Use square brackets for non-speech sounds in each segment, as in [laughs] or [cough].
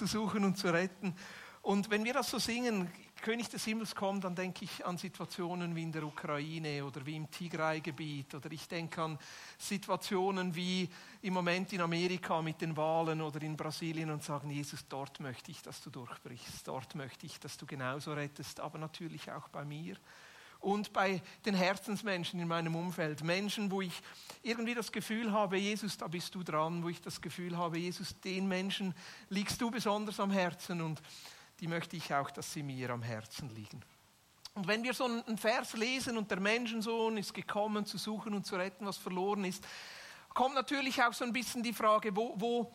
zu suchen und zu retten. Und wenn wir das so singen, König des Himmels kommt, dann denke ich an Situationen wie in der Ukraine oder wie im Tigray-Gebiet. Oder ich denke an Situationen wie im Moment in Amerika mit den Wahlen oder in Brasilien und sagen, Jesus, dort möchte ich, dass du durchbrichst, dort möchte ich, dass du genauso rettest, aber natürlich auch bei mir und bei den Herzensmenschen in meinem Umfeld. Menschen, wo ich irgendwie das Gefühl habe, Jesus, da bist du dran, wo ich das Gefühl habe, Jesus, den Menschen liegst du besonders am Herzen und die möchte ich auch, dass sie mir am Herzen liegen. Und wenn wir so einen Vers lesen und der Menschensohn ist gekommen zu suchen und zu retten, was verloren ist, kommt natürlich auch so ein bisschen die Frage, wo, wo,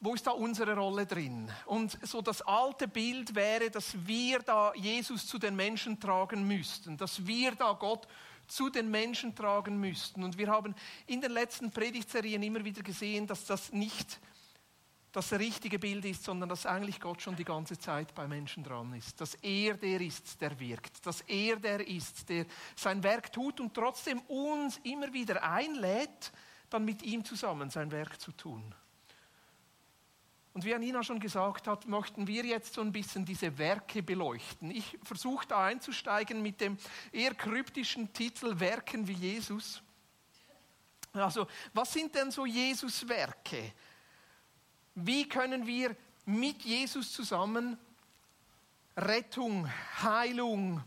wo ist da unsere Rolle drin? Und so das alte Bild wäre, dass wir da Jesus zu den Menschen tragen müssten, dass wir da Gott zu den Menschen tragen müssten. Und wir haben in den letzten Predigtserien immer wieder gesehen, dass das nicht das richtige Bild ist, sondern dass eigentlich Gott schon die ganze Zeit bei Menschen dran ist. Dass er der ist, der wirkt. Dass er der ist, der sein Werk tut und trotzdem uns immer wieder einlädt, dann mit ihm zusammen sein Werk zu tun. Und wie Anina schon gesagt hat, möchten wir jetzt so ein bisschen diese Werke beleuchten. Ich versuche da einzusteigen mit dem eher kryptischen Titel Werken wie Jesus. Also, was sind denn so Jesus Werke? Wie können wir mit Jesus zusammen Rettung, Heilung,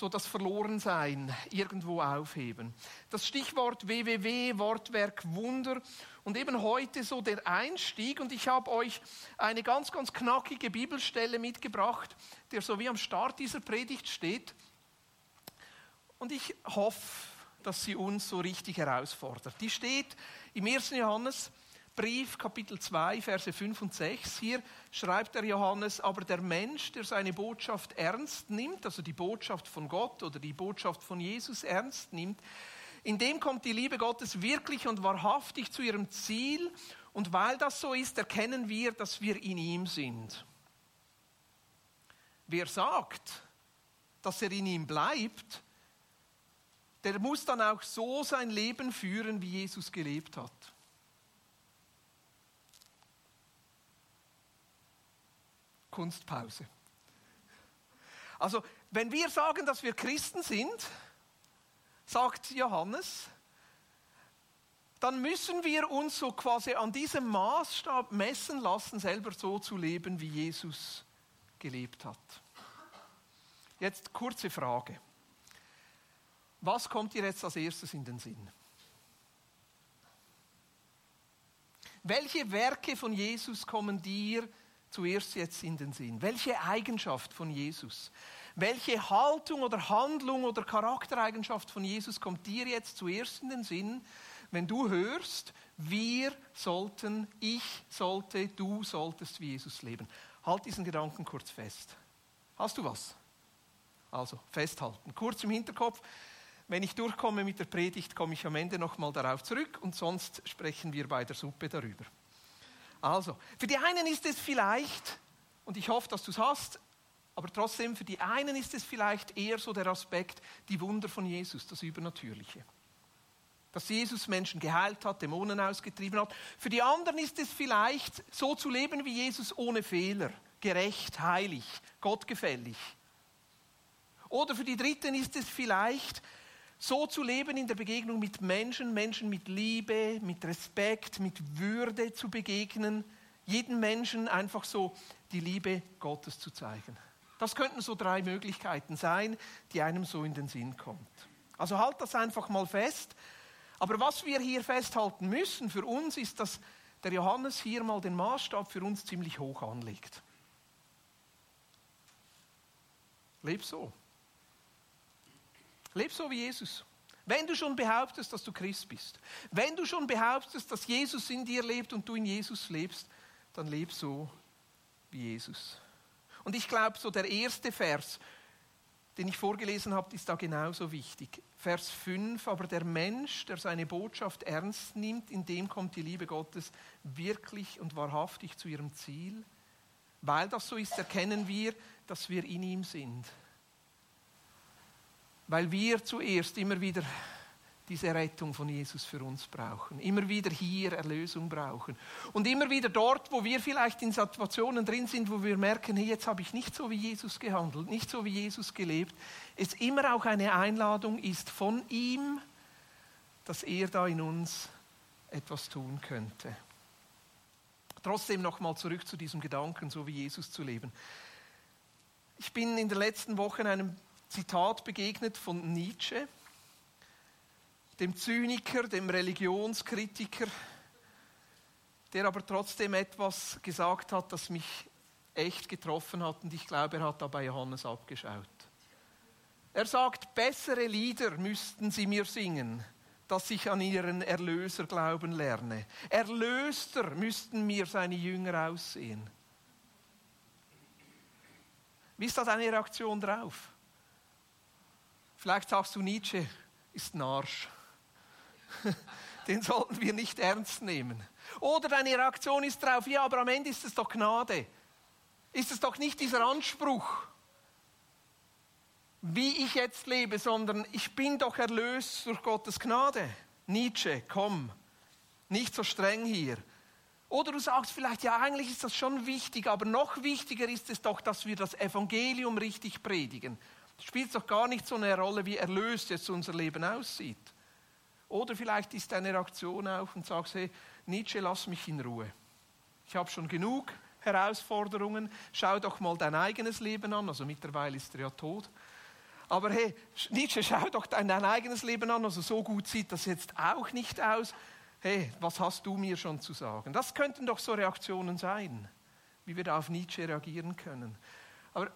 so das Verlorensein irgendwo aufheben. Das Stichwort WWW, Wortwerk Wunder und eben heute so der Einstieg und ich habe euch eine ganz, ganz knackige Bibelstelle mitgebracht, der so wie am Start dieser Predigt steht und ich hoffe, dass sie uns so richtig herausfordert. Die steht im 1. Johannes Brief, Kapitel 2, Verse 5 und 6. Hier schreibt der Johannes, aber der Mensch, der seine Botschaft ernst nimmt, also die Botschaft von Gott oder die Botschaft von Jesus ernst nimmt, in dem kommt die Liebe Gottes wirklich und wahrhaftig zu ihrem Ziel. Und weil das so ist, erkennen wir, dass wir in ihm sind. Wer sagt, dass er in ihm bleibt, der muss dann auch so sein Leben führen, wie Jesus gelebt hat. Kunstpause. Also, wenn wir sagen, dass wir Christen sind, sagt Johannes, dann müssen wir uns so quasi an diesem Maßstab messen lassen, selber so zu leben, wie Jesus gelebt hat. Jetzt kurze Frage. Was kommt dir jetzt als erstes in den Sinn? Welche Werke von Jesus kommen dir zuerst jetzt in den Sinn? Welche Eigenschaft von Jesus? Welche Haltung oder Handlung oder Charaktereigenschaft von Jesus kommt dir jetzt zuerst in den Sinn, wenn du hörst, wir sollten, ich sollte, du solltest wie Jesus leben? Halt diesen Gedanken kurz fest. Hast du was? Also festhalten. Kurz im Hinterkopf. Wenn ich durchkomme mit der Predigt, komme ich am Ende nochmal darauf zurück und sonst sprechen wir bei der Suppe darüber. Also, für die einen ist es vielleicht, und ich hoffe, dass du es hast, aber trotzdem, für die einen ist es vielleicht eher so der Aspekt, die Wunder von Jesus, das Übernatürliche. Dass Jesus Menschen geheilt hat, Dämonen ausgetrieben hat. Für die anderen ist es vielleicht so zu leben wie Jesus ohne Fehler, gerecht, heilig, gottgefällig. Oder für die Dritten ist es vielleicht so zu leben in der Begegnung mit Menschen, Menschen mit Liebe, mit Respekt, mit Würde zu begegnen, jeden Menschen einfach so die Liebe Gottes zu zeigen. Das könnten so drei Möglichkeiten sein, die einem so in den Sinn kommt. Also halt das einfach mal fest. Aber was wir hier festhalten müssen für uns ist, dass der Johannes hier mal den Maßstab für uns ziemlich hoch anlegt. Leb so. Leb so wie Jesus. Wenn du schon behauptest, dass du Christ bist, wenn du schon behauptest, dass Jesus in dir lebt und du in Jesus lebst, dann leb so wie Jesus. Und ich glaube, so der erste Vers, den ich vorgelesen habe, ist da genauso wichtig. Vers 5, aber der Mensch, der seine Botschaft ernst nimmt, in dem kommt die Liebe Gottes wirklich und wahrhaftig zu ihrem Ziel. Weil das so ist, erkennen wir, dass wir in ihm sind weil wir zuerst immer wieder diese Rettung von Jesus für uns brauchen. Immer wieder hier Erlösung brauchen. Und immer wieder dort, wo wir vielleicht in Situationen drin sind, wo wir merken, hey, jetzt habe ich nicht so wie Jesus gehandelt, nicht so wie Jesus gelebt, es immer auch eine Einladung ist von ihm, dass er da in uns etwas tun könnte. Trotzdem nochmal zurück zu diesem Gedanken, so wie Jesus zu leben. Ich bin in der letzten Woche einem Zitat begegnet von Nietzsche, dem Zyniker, dem Religionskritiker, der aber trotzdem etwas gesagt hat, das mich echt getroffen hat und ich glaube, er hat dabei Johannes abgeschaut. Er sagt, bessere Lieder müssten sie mir singen, dass ich an ihren Erlöser glauben lerne. Erlöster müssten mir seine Jünger aussehen. Wie ist da deine Reaktion drauf? Vielleicht sagst du, Nietzsche ist ein Arsch. [laughs] Den sollten wir nicht ernst nehmen. Oder deine Reaktion ist drauf, ja, aber am Ende ist es doch Gnade. Ist es doch nicht dieser Anspruch, wie ich jetzt lebe, sondern ich bin doch erlöst durch Gottes Gnade. Nietzsche, komm, nicht so streng hier. Oder du sagst vielleicht, ja, eigentlich ist das schon wichtig, aber noch wichtiger ist es doch, dass wir das Evangelium richtig predigen. Spielt doch gar nicht so eine Rolle, wie erlöst jetzt unser Leben aussieht. Oder vielleicht ist deine Reaktion auch und sagst, hey, Nietzsche, lass mich in Ruhe. Ich habe schon genug Herausforderungen. Schau doch mal dein eigenes Leben an. Also mittlerweile ist er ja tot. Aber hey, Nietzsche, schau doch dein, dein eigenes Leben an. Also so gut sieht das jetzt auch nicht aus. Hey, was hast du mir schon zu sagen? Das könnten doch so Reaktionen sein, wie wir da auf Nietzsche reagieren können. Aber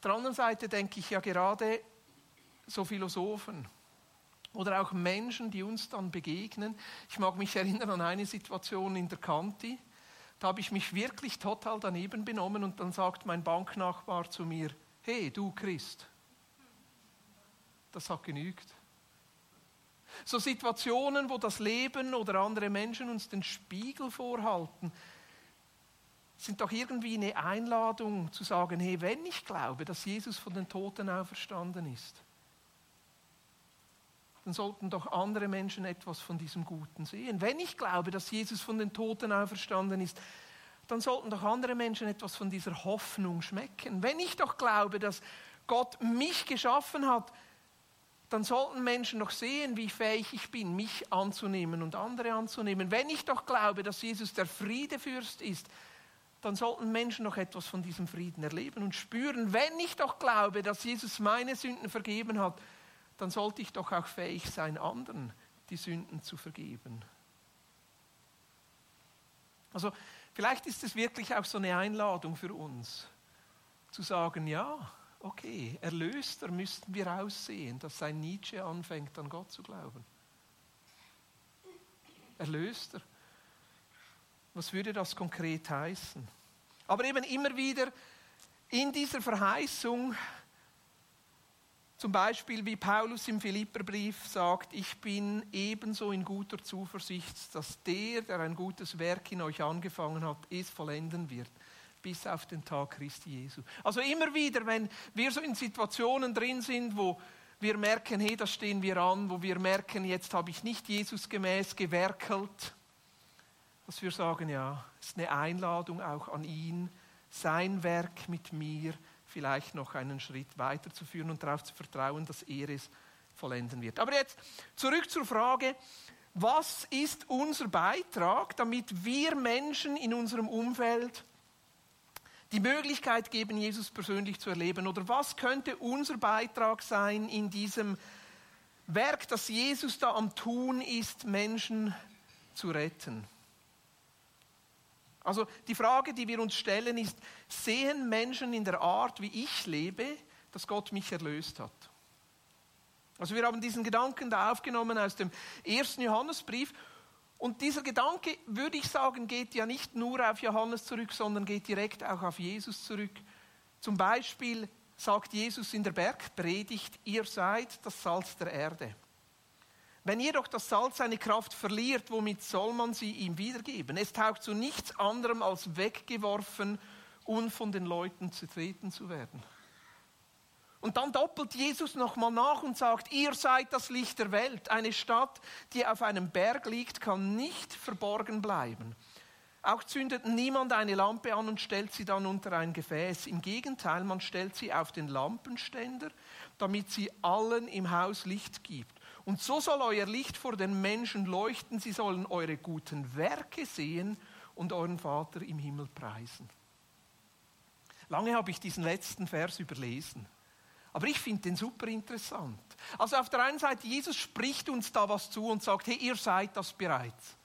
auf der anderen Seite denke ich ja gerade so Philosophen, oder auch Menschen, die uns dann begegnen. Ich mag mich erinnern an eine Situation in der Kanti. Da habe ich mich wirklich total daneben benommen und dann sagt mein Banknachbar zu mir, hey du Christ, das hat genügt. So Situationen, wo das Leben oder andere Menschen uns den Spiegel vorhalten, sind doch irgendwie eine Einladung zu sagen, hey, wenn ich glaube, dass Jesus von den Toten auferstanden ist, dann sollten doch andere Menschen etwas von diesem Guten sehen. Wenn ich glaube, dass Jesus von den Toten auferstanden ist, dann sollten doch andere Menschen etwas von dieser Hoffnung schmecken. Wenn ich doch glaube, dass Gott mich geschaffen hat, dann sollten Menschen doch sehen, wie fähig ich bin, mich anzunehmen und andere anzunehmen. Wenn ich doch glaube, dass Jesus der Friedefürst ist, dann sollten Menschen noch etwas von diesem Frieden erleben und spüren. Wenn ich doch glaube, dass Jesus meine Sünden vergeben hat, dann sollte ich doch auch fähig sein, anderen die Sünden zu vergeben. Also vielleicht ist es wirklich auch so eine Einladung für uns, zu sagen, ja, okay, erlöster müssten wir aussehen, dass ein Nietzsche anfängt an Gott zu glauben. Erlöster. Was würde das konkret heißen? Aber eben immer wieder in dieser Verheißung zum Beispiel, wie Paulus im Philipperbrief sagt, ich bin ebenso in guter Zuversicht, dass der, der ein gutes Werk in euch angefangen hat, es vollenden wird, bis auf den Tag Christi Jesu. Also immer wieder, wenn wir so in Situationen drin sind, wo wir merken, hey, da stehen wir an, wo wir merken, jetzt habe ich nicht Jesus gemäß gewerkelt, dass wir sagen, ja, es ist eine Einladung auch an ihn, sein Werk mit mir vielleicht noch einen Schritt weiterzuführen und darauf zu vertrauen, dass er es vollenden wird. Aber jetzt zurück zur Frage, was ist unser Beitrag, damit wir Menschen in unserem Umfeld die Möglichkeit geben, Jesus persönlich zu erleben? Oder was könnte unser Beitrag sein in diesem Werk, das Jesus da am Tun ist, Menschen zu retten? Also die Frage, die wir uns stellen, ist, sehen Menschen in der Art, wie ich lebe, dass Gott mich erlöst hat? Also wir haben diesen Gedanken da aufgenommen aus dem ersten Johannesbrief und dieser Gedanke, würde ich sagen, geht ja nicht nur auf Johannes zurück, sondern geht direkt auch auf Jesus zurück. Zum Beispiel sagt Jesus in der Bergpredigt, ihr seid das Salz der Erde. Wenn jedoch das Salz seine Kraft verliert, womit soll man sie ihm wiedergeben? Es taugt zu nichts anderem als weggeworfen und von den Leuten zertreten zu werden. Und dann doppelt Jesus nochmal nach und sagt, ihr seid das Licht der Welt. Eine Stadt, die auf einem Berg liegt, kann nicht verborgen bleiben. Auch zündet niemand eine Lampe an und stellt sie dann unter ein Gefäß. Im Gegenteil, man stellt sie auf den Lampenständer, damit sie allen im Haus Licht gibt. Und so soll euer Licht vor den Menschen leuchten. Sie sollen eure guten Werke sehen und euren Vater im Himmel preisen. Lange habe ich diesen letzten Vers überlesen. Aber ich finde den super interessant. Also auf der einen Seite, Jesus spricht uns da was zu und sagt, hey, ihr seid das bereits.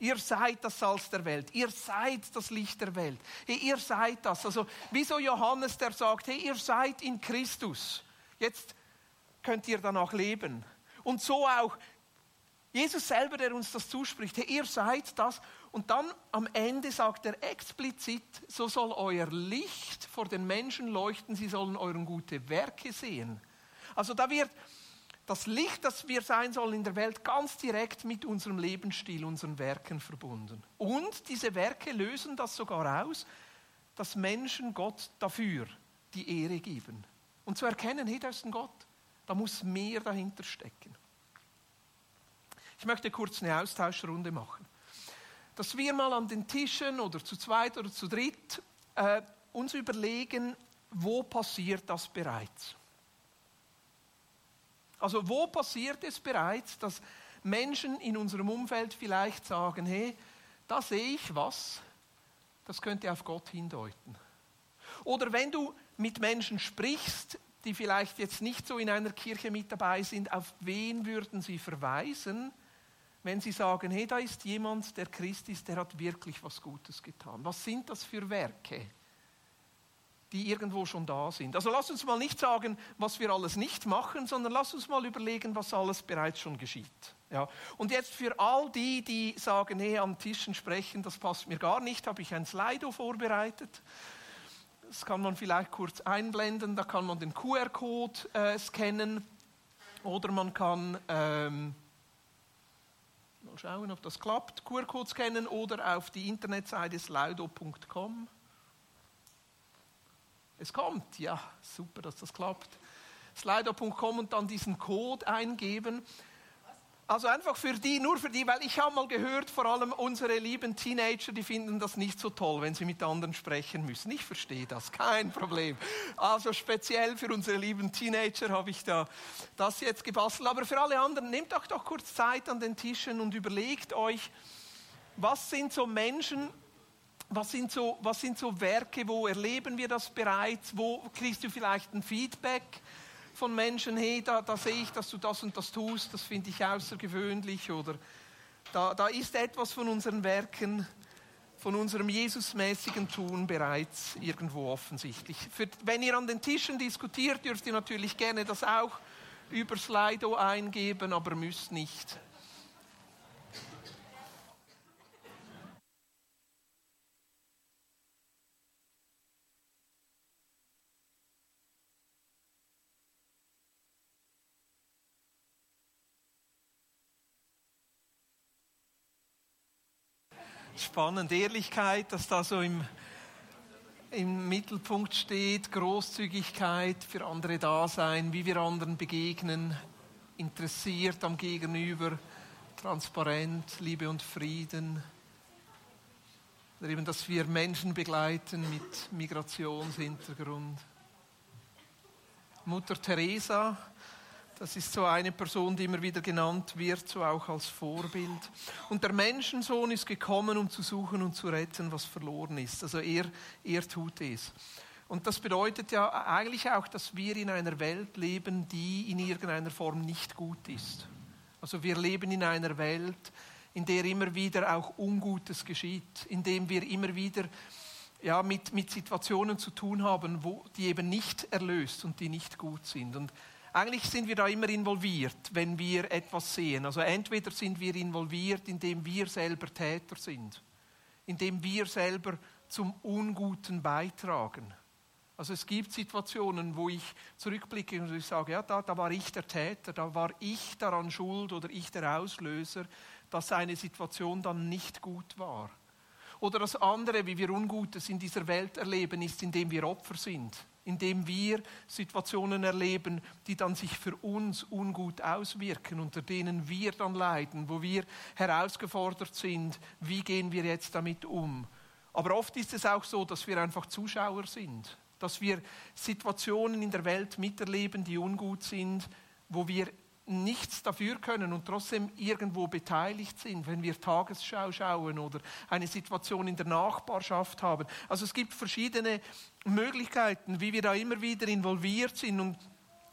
Ihr seid das Salz der Welt. Ihr seid das Licht der Welt. Hey, ihr seid das. Also wieso Johannes, der sagt, hey, ihr seid in Christus. Jetzt könnt ihr danach leben. Und so auch Jesus selber, der uns das zuspricht. Hey, ihr seid das. Und dann am Ende sagt er explizit, so soll euer Licht vor den Menschen leuchten, sie sollen euren gute Werke sehen. Also da wird das Licht, das wir sein sollen in der Welt, ganz direkt mit unserem Lebensstil, unseren Werken verbunden. Und diese Werke lösen das sogar aus, dass Menschen Gott dafür die Ehre geben. Und zu erkennen, hey, das ist ein Gott. Da muss mehr dahinter stecken. Ich möchte kurz eine Austauschrunde machen. Dass wir mal an den Tischen oder zu zweit oder zu dritt äh, uns überlegen, wo passiert das bereits? Also wo passiert es bereits, dass Menschen in unserem Umfeld vielleicht sagen, hey, da sehe ich was, das könnte auf Gott hindeuten. Oder wenn du mit Menschen sprichst, die vielleicht jetzt nicht so in einer Kirche mit dabei sind, auf wen würden sie verweisen, wenn sie sagen, hey, da ist jemand, der Christ ist, der hat wirklich was Gutes getan. Was sind das für Werke, die irgendwo schon da sind? Also lass uns mal nicht sagen, was wir alles nicht machen, sondern lass uns mal überlegen, was alles bereits schon geschieht. Ja. Und jetzt für all die, die sagen, hey, an Tischen sprechen, das passt mir gar nicht, habe ich ein Slido vorbereitet. Das kann man vielleicht kurz einblenden, da kann man den QR-Code äh, scannen oder man kann... Ähm, Mal schauen, ob das klappt. QR-Code scannen oder auf die Internetseite slido.com. Es kommt, ja, super, dass das klappt. Slido.com und dann diesen Code eingeben. Also einfach für die, nur für die, weil ich habe mal gehört, vor allem unsere lieben Teenager, die finden das nicht so toll, wenn sie mit anderen sprechen müssen. Ich verstehe das, kein Problem. Also speziell für unsere lieben Teenager habe ich da das jetzt gebastelt. Aber für alle anderen, nehmt euch doch kurz Zeit an den Tischen und überlegt euch, was sind so Menschen, was sind so, was sind so Werke, wo erleben wir das bereits, wo kriegst du vielleicht ein Feedback? Von Menschen, hey, da, da sehe ich, dass du das und das tust, das finde ich außergewöhnlich oder da, da ist etwas von unseren Werken, von unserem Jesusmäßigen Tun bereits irgendwo offensichtlich. Für, wenn ihr an den Tischen diskutiert, dürft ihr natürlich gerne das auch über Slido eingeben, aber müsst nicht. Spannend. Ehrlichkeit, dass da so im, im Mittelpunkt steht, Großzügigkeit, für andere da sein, wie wir anderen begegnen, interessiert am Gegenüber, transparent, Liebe und Frieden. Oder eben, dass wir Menschen begleiten mit Migrationshintergrund. Mutter Teresa, das ist so eine Person, die immer wieder genannt wird, so auch als Vorbild. Und der Menschensohn ist gekommen, um zu suchen und zu retten, was verloren ist. Also er, er tut es. Und das bedeutet ja eigentlich auch, dass wir in einer Welt leben, die in irgendeiner Form nicht gut ist. Also wir leben in einer Welt, in der immer wieder auch Ungutes geschieht, in dem wir immer wieder ja, mit, mit Situationen zu tun haben, wo, die eben nicht erlöst und die nicht gut sind. Und eigentlich sind wir da immer involviert, wenn wir etwas sehen. Also entweder sind wir involviert, indem wir selber Täter sind, indem wir selber zum Unguten beitragen. Also es gibt Situationen, wo ich zurückblicke und ich sage, ja, da, da war ich der Täter, da war ich daran schuld oder ich der Auslöser, dass eine Situation dann nicht gut war. Oder das andere, wie wir Ungutes in dieser Welt erleben, ist, indem wir Opfer sind indem wir Situationen erleben, die dann sich für uns ungut auswirken, unter denen wir dann leiden, wo wir herausgefordert sind, wie gehen wir jetzt damit um. Aber oft ist es auch so, dass wir einfach Zuschauer sind, dass wir Situationen in der Welt miterleben, die ungut sind, wo wir nichts dafür können und trotzdem irgendwo beteiligt sind, wenn wir Tagesschau schauen oder eine Situation in der Nachbarschaft haben. Also es gibt verschiedene Möglichkeiten, wie wir da immer wieder involviert sind und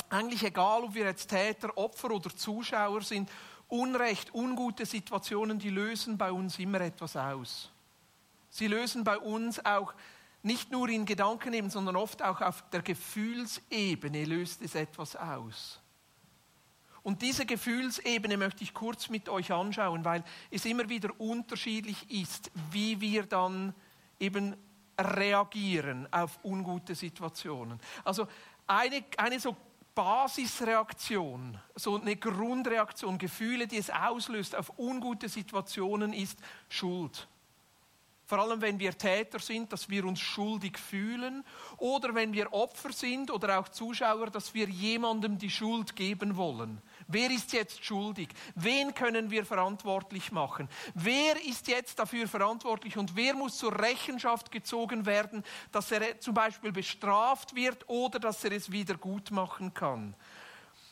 eigentlich egal, ob wir jetzt Täter, Opfer oder Zuschauer sind, Unrecht, ungute Situationen, die lösen bei uns immer etwas aus. Sie lösen bei uns auch nicht nur in Gedankenebene, sondern oft auch auf der Gefühlsebene löst es etwas aus. Und diese Gefühlsebene möchte ich kurz mit euch anschauen, weil es immer wieder unterschiedlich ist, wie wir dann eben reagieren auf ungute Situationen. Also eine, eine so Basisreaktion, so eine Grundreaktion, Gefühle, die es auslöst auf ungute Situationen, ist Schuld. Vor allem, wenn wir Täter sind, dass wir uns schuldig fühlen oder wenn wir Opfer sind oder auch Zuschauer, dass wir jemandem die Schuld geben wollen. Wer ist jetzt schuldig? Wen können wir verantwortlich machen? Wer ist jetzt dafür verantwortlich und wer muss zur Rechenschaft gezogen werden, dass er zum Beispiel bestraft wird oder dass er es wieder gut machen kann?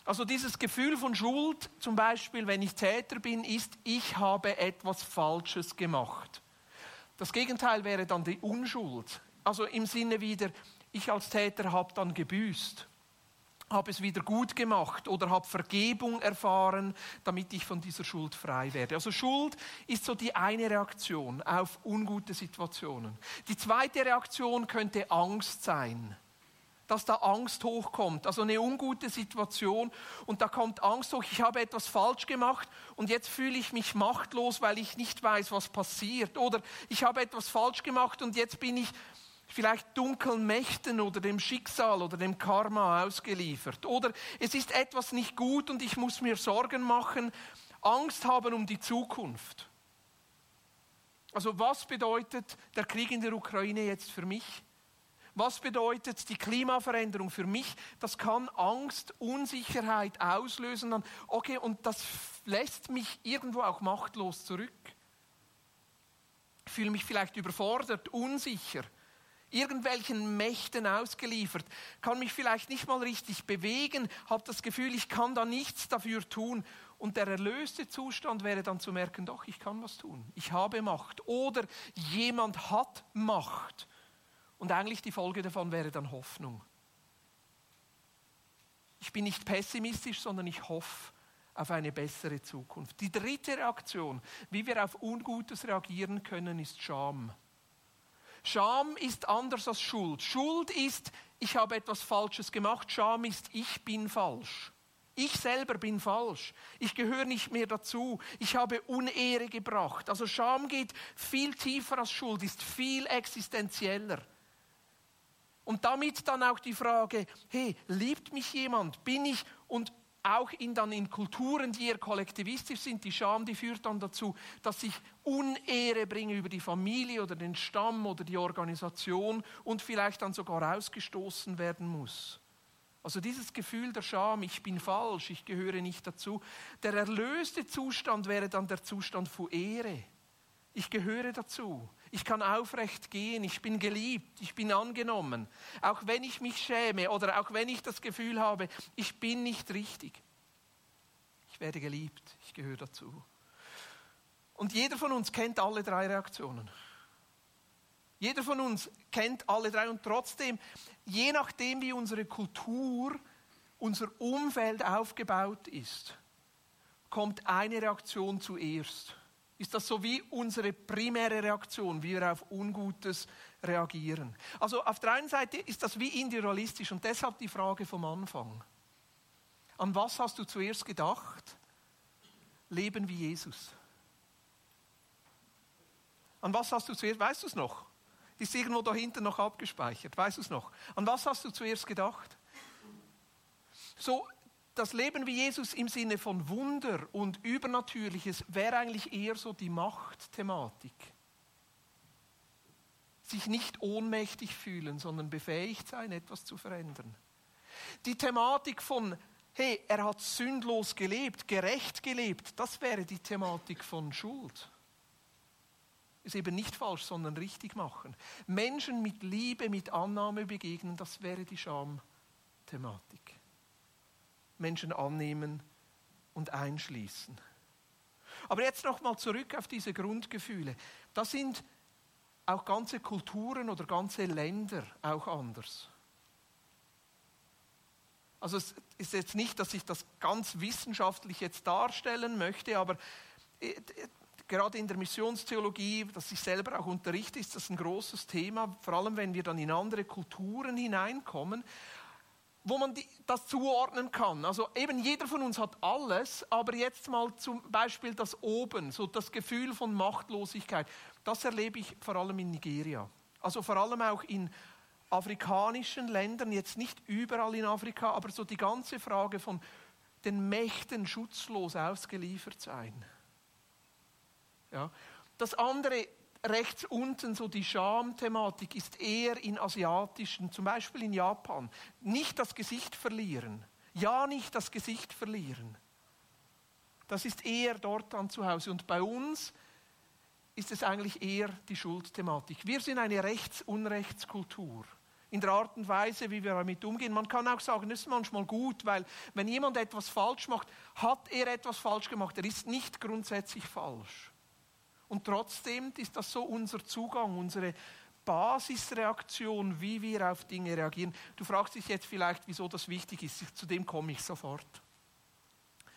Also dieses Gefühl von Schuld, zum Beispiel wenn ich Täter bin, ist, ich habe etwas Falsches gemacht. Das Gegenteil wäre dann die Unschuld. Also im Sinne wieder, ich als Täter habe dann gebüßt habe es wieder gut gemacht oder habe Vergebung erfahren, damit ich von dieser Schuld frei werde. Also Schuld ist so die eine Reaktion auf ungute Situationen. Die zweite Reaktion könnte Angst sein, dass da Angst hochkommt, also eine ungute Situation und da kommt Angst hoch, ich habe etwas falsch gemacht und jetzt fühle ich mich machtlos, weil ich nicht weiß, was passiert oder ich habe etwas falsch gemacht und jetzt bin ich vielleicht dunklen Mächten oder dem Schicksal oder dem Karma ausgeliefert. Oder es ist etwas nicht gut und ich muss mir Sorgen machen, Angst haben um die Zukunft. Also was bedeutet der Krieg in der Ukraine jetzt für mich? Was bedeutet die Klimaveränderung für mich? Das kann Angst, Unsicherheit auslösen. Okay, und das lässt mich irgendwo auch machtlos zurück. Ich fühle mich vielleicht überfordert, unsicher irgendwelchen Mächten ausgeliefert, kann mich vielleicht nicht mal richtig bewegen, habe das Gefühl, ich kann da nichts dafür tun. Und der erlöste Zustand wäre dann zu merken, doch, ich kann was tun. Ich habe Macht. Oder jemand hat Macht. Und eigentlich die Folge davon wäre dann Hoffnung. Ich bin nicht pessimistisch, sondern ich hoffe auf eine bessere Zukunft. Die dritte Reaktion, wie wir auf Ungutes reagieren können, ist Scham. Scham ist anders als Schuld. Schuld ist, ich habe etwas Falsches gemacht. Scham ist, ich bin falsch. Ich selber bin falsch. Ich gehöre nicht mehr dazu. Ich habe Unehre gebracht. Also Scham geht viel tiefer als Schuld, ist viel existenzieller. Und damit dann auch die Frage, hey, liebt mich jemand? Bin ich und auch in, dann in Kulturen, die eher kollektivistisch sind, die Scham, die führt dann dazu, dass ich Unehre bringe über die Familie oder den Stamm oder die Organisation und vielleicht dann sogar ausgestoßen werden muss. Also dieses Gefühl der Scham, ich bin falsch, ich gehöre nicht dazu. Der erlöste Zustand wäre dann der Zustand von Ehre. Ich gehöre dazu. Ich kann aufrecht gehen. Ich bin geliebt. Ich bin angenommen. Auch wenn ich mich schäme oder auch wenn ich das Gefühl habe, ich bin nicht richtig. Ich werde geliebt. Ich gehöre dazu. Und jeder von uns kennt alle drei Reaktionen. Jeder von uns kennt alle drei und trotzdem, je nachdem wie unsere Kultur, unser Umfeld aufgebaut ist, kommt eine Reaktion zuerst ist das so wie unsere primäre Reaktion, wie wir auf Ungutes reagieren. Also auf der einen Seite ist das wie individualistisch und deshalb die Frage vom Anfang. An was hast du zuerst gedacht? Leben wie Jesus. An was hast du zuerst, weißt du es noch? Ist irgendwo da hinten noch abgespeichert, weißt du es noch? An was hast du zuerst gedacht? So, das Leben wie Jesus im Sinne von Wunder und Übernatürliches wäre eigentlich eher so die Machtthematik. sich nicht ohnmächtig fühlen, sondern befähigt sein, etwas zu verändern. Die Thematik von, hey, er hat sündlos gelebt, gerecht gelebt, das wäre die Thematik von Schuld. Ist eben nicht falsch, sondern richtig machen. Menschen mit Liebe, mit Annahme begegnen, das wäre die Schamthematik. Menschen annehmen und einschließen. Aber jetzt nochmal zurück auf diese Grundgefühle. Das sind auch ganze Kulturen oder ganze Länder auch anders. Also es ist jetzt nicht, dass ich das ganz wissenschaftlich jetzt darstellen möchte, aber äh, gerade in der Missionstheologie, das ich selber auch unterrichte, ist das ein großes Thema, vor allem wenn wir dann in andere Kulturen hineinkommen wo man die, das zuordnen kann. Also eben jeder von uns hat alles, aber jetzt mal zum Beispiel das Oben, so das Gefühl von Machtlosigkeit, das erlebe ich vor allem in Nigeria. Also vor allem auch in afrikanischen Ländern, jetzt nicht überall in Afrika, aber so die ganze Frage von den Mächten schutzlos ausgeliefert sein. Ja. Das andere rechts unten so die Schamthematik ist eher in asiatischen, zum Beispiel in Japan. Nicht das Gesicht verlieren. Ja, nicht das Gesicht verlieren. Das ist eher dort dann zu Hause. Und bei uns ist es eigentlich eher die Schuldthematik. Wir sind eine Rechts-Unrechtskultur. In der Art und Weise, wie wir damit umgehen. Man kann auch sagen, das ist manchmal gut, weil wenn jemand etwas falsch macht, hat er etwas falsch gemacht. Er ist nicht grundsätzlich falsch. Und trotzdem ist das so unser Zugang, unsere Basisreaktion, wie wir auf Dinge reagieren. Du fragst dich jetzt vielleicht, wieso das wichtig ist. Zu dem komme ich sofort.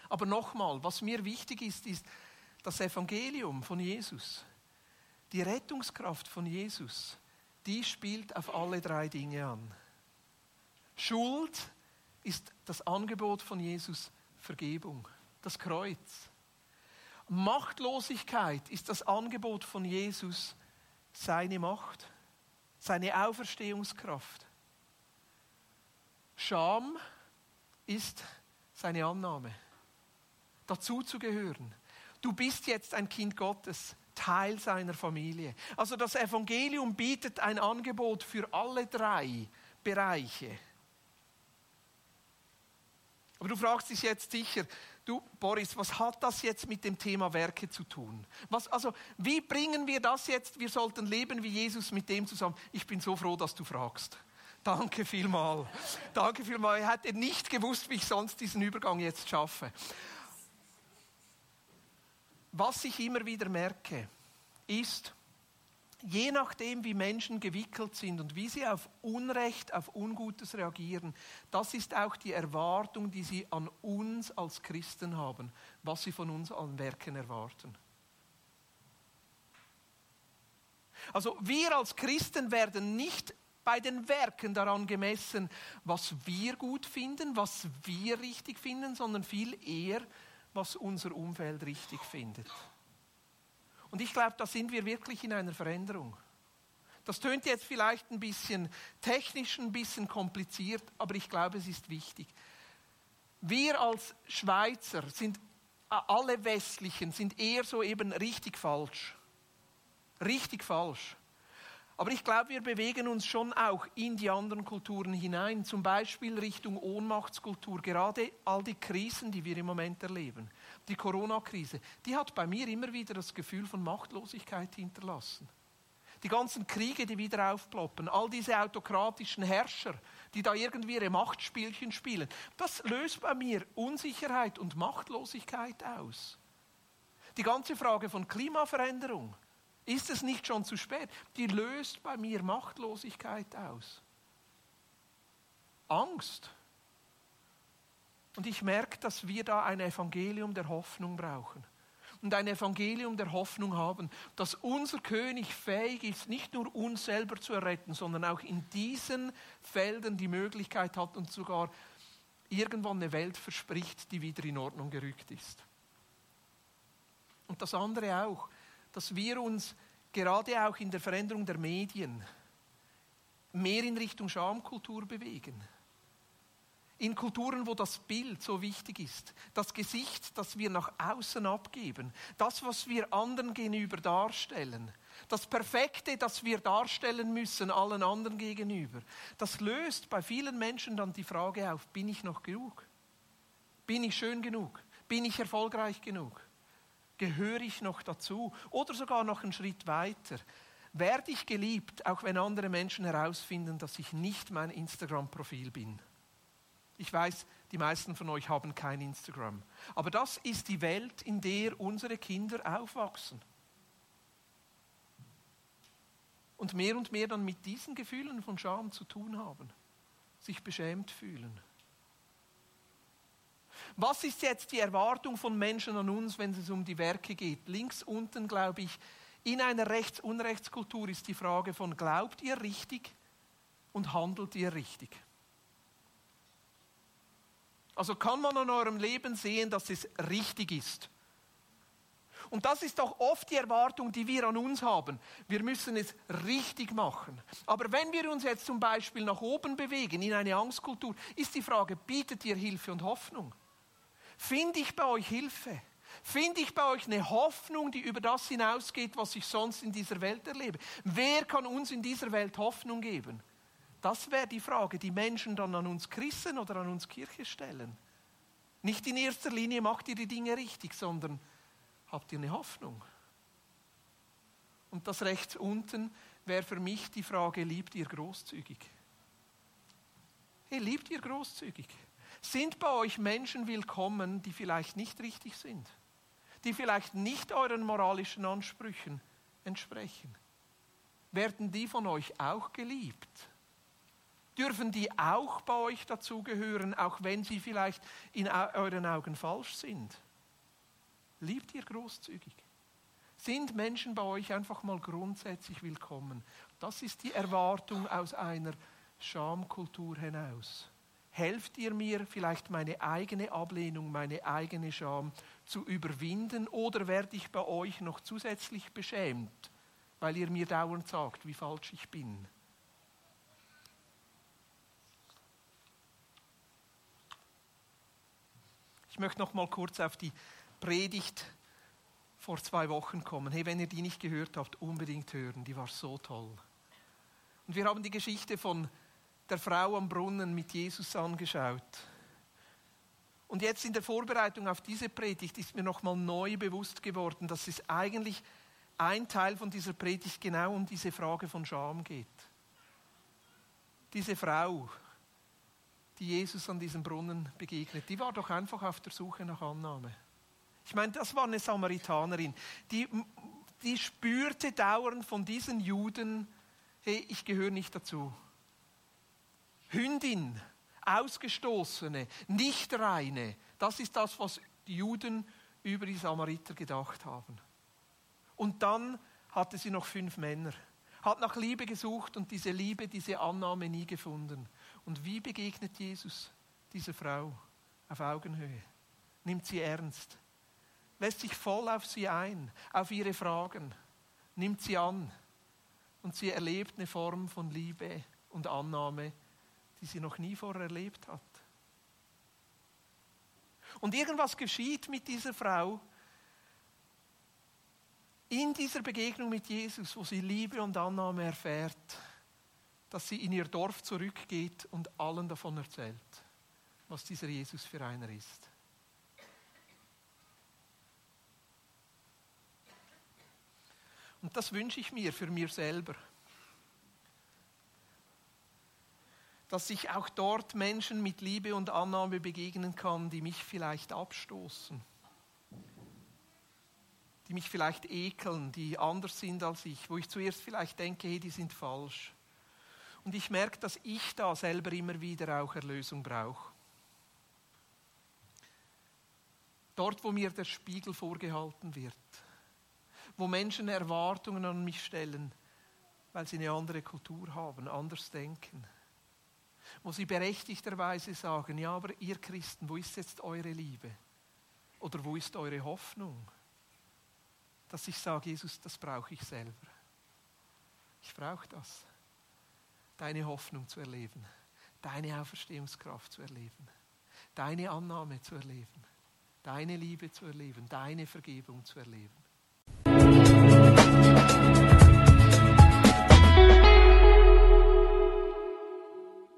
Aber nochmal, was mir wichtig ist, ist das Evangelium von Jesus. Die Rettungskraft von Jesus, die spielt auf alle drei Dinge an. Schuld ist das Angebot von Jesus Vergebung, das Kreuz. Machtlosigkeit ist das Angebot von Jesus, seine Macht, seine Auferstehungskraft. Scham ist seine Annahme, dazu zu gehören. Du bist jetzt ein Kind Gottes, Teil seiner Familie. Also das Evangelium bietet ein Angebot für alle drei Bereiche. Aber du fragst dich jetzt sicher, du Boris, was hat das jetzt mit dem Thema Werke zu tun? Was, also, wie bringen wir das jetzt? Wir sollten leben wie Jesus mit dem zusammen. Ich bin so froh, dass du fragst. Danke vielmal. Danke vielmal. Ich hätte nicht gewusst, wie ich sonst diesen Übergang jetzt schaffe. Was ich immer wieder merke, ist, je nachdem, wie Menschen gewickelt sind und wie sie auf Unrecht, auf Ungutes reagieren, das ist auch die Erwartung, die sie an uns als Christen haben, was sie von uns an Werken erwarten. Also wir als Christen werden nicht bei den Werken daran gemessen, was wir gut finden, was wir richtig finden, sondern viel eher, was unser Umfeld richtig findet. Und ich glaube, da sind wir wirklich in einer Veränderung. Das tönt jetzt vielleicht ein bisschen technisch, ein bisschen kompliziert, aber ich glaube, es ist wichtig. Wir als Schweizer sind, alle Westlichen sind eher so eben richtig falsch. Richtig falsch. Aber ich glaube, wir bewegen uns schon auch in die anderen Kulturen hinein, zum Beispiel Richtung Ohnmachtskultur. Gerade all die Krisen, die wir im Moment erleben, die Corona-Krise, die hat bei mir immer wieder das Gefühl von Machtlosigkeit hinterlassen. Die ganzen Kriege, die wieder aufploppen, all diese autokratischen Herrscher, die da irgendwie ihre Machtspielchen spielen, das löst bei mir Unsicherheit und Machtlosigkeit aus. Die ganze Frage von Klimaveränderung, ist es nicht schon zu spät? Die löst bei mir Machtlosigkeit aus. Angst. Und ich merke, dass wir da ein Evangelium der Hoffnung brauchen. Und ein Evangelium der Hoffnung haben, dass unser König fähig ist, nicht nur uns selber zu erretten, sondern auch in diesen Feldern die Möglichkeit hat und sogar irgendwann eine Welt verspricht, die wieder in Ordnung gerückt ist. Und das andere auch, dass wir uns gerade auch in der Veränderung der Medien mehr in Richtung Schamkultur bewegen. In Kulturen, wo das Bild so wichtig ist, das Gesicht, das wir nach außen abgeben, das, was wir anderen gegenüber darstellen, Das Perfekte, das wir darstellen müssen allen anderen gegenüber, das löst bei vielen Menschen dann die Frage auf, bin ich noch genug? Bin ich schön genug? Bin ich erfolgreich genug? Gehöre ich noch dazu? Oder sogar noch einen Schritt weiter. Werde ich geliebt, auch wenn andere Menschen herausfinden, dass ich nicht mein Instagram-Profil bin? Ich weiß, die meisten von euch haben kein Instagram. Aber das ist die Welt, in der unsere Kinder aufwachsen. Und mehr und mehr dann mit diesen Gefühlen von Scham zu tun haben, sich beschämt fühlen. Was ist jetzt die Erwartung von Menschen an uns, wenn es um die Werke geht? Links unten, glaube ich, in einer Rechts-Unrechtskultur ist die Frage von, glaubt ihr richtig und handelt ihr richtig? Also kann man an eurem Leben sehen, dass es richtig ist. Und das ist auch oft die Erwartung, die wir an uns haben. Wir müssen es richtig machen. Aber wenn wir uns jetzt zum Beispiel nach oben bewegen, in eine Angstkultur, ist die Frage, bietet ihr Hilfe und Hoffnung? Finde ich bei euch Hilfe? Finde ich bei euch eine Hoffnung, die über das hinausgeht, was ich sonst in dieser Welt erlebe? Wer kann uns in dieser Welt Hoffnung geben? Das wäre die Frage, die Menschen dann an uns Christen oder an uns Kirche stellen. Nicht in erster Linie macht ihr die Dinge richtig, sondern habt ihr eine Hoffnung? Und das rechts unten wäre für mich die Frage, liebt ihr großzügig? Hey, liebt ihr großzügig? Sind bei euch Menschen willkommen, die vielleicht nicht richtig sind? Die vielleicht nicht euren moralischen Ansprüchen entsprechen? Werden die von euch auch geliebt? Dürfen die auch bei euch dazugehören, auch wenn sie vielleicht in euren Augen falsch sind? Liebt ihr großzügig? Sind Menschen bei euch einfach mal grundsätzlich willkommen? Das ist die Erwartung aus einer Schamkultur hinaus. Helft ihr mir vielleicht meine eigene Ablehnung, meine eigene Scham zu überwinden oder werde ich bei euch noch zusätzlich beschämt, weil ihr mir dauernd sagt, wie falsch ich bin? Ich möchte noch mal kurz auf die Predigt vor zwei Wochen kommen. Hey, wenn ihr die nicht gehört habt, unbedingt hören. Die war so toll. Und wir haben die Geschichte von der Frau am Brunnen mit Jesus angeschaut. Und jetzt in der Vorbereitung auf diese Predigt ist mir noch mal neu bewusst geworden, dass es eigentlich ein Teil von dieser Predigt genau um diese Frage von Scham geht. Diese Frau, die Jesus an diesem Brunnen begegnet, die war doch einfach auf der Suche nach Annahme. Ich meine, das war eine Samaritanerin, die, die spürte dauernd von diesen Juden, hey, ich gehöre nicht dazu. Hündin, Ausgestoßene, nicht reine, das ist das, was die Juden über die Samariter gedacht haben. Und dann hatte sie noch fünf Männer, hat nach Liebe gesucht und diese Liebe, diese Annahme nie gefunden. Und wie begegnet Jesus dieser Frau auf Augenhöhe? Nimmt sie ernst, lässt sich voll auf sie ein, auf ihre Fragen, nimmt sie an und sie erlebt eine Form von Liebe und Annahme, die sie noch nie vorher erlebt hat. Und irgendwas geschieht mit dieser Frau in dieser Begegnung mit Jesus, wo sie Liebe und Annahme erfährt dass sie in ihr Dorf zurückgeht und allen davon erzählt, was dieser Jesus für einer ist. Und das wünsche ich mir für mir selber. Dass ich auch dort Menschen mit Liebe und Annahme begegnen kann, die mich vielleicht abstoßen, die mich vielleicht ekeln, die anders sind als ich, wo ich zuerst vielleicht denke, hey, die sind falsch. Und ich merke, dass ich da selber immer wieder auch Erlösung brauche. Dort, wo mir der Spiegel vorgehalten wird, wo Menschen Erwartungen an mich stellen, weil sie eine andere Kultur haben, anders denken. Wo sie berechtigterweise sagen, ja, aber ihr Christen, wo ist jetzt eure Liebe? Oder wo ist eure Hoffnung? Dass ich sage, Jesus, das brauche ich selber. Ich brauche das deine Hoffnung zu erleben, deine Auferstehungskraft zu erleben, deine Annahme zu erleben, deine Liebe zu erleben, deine Vergebung zu erleben.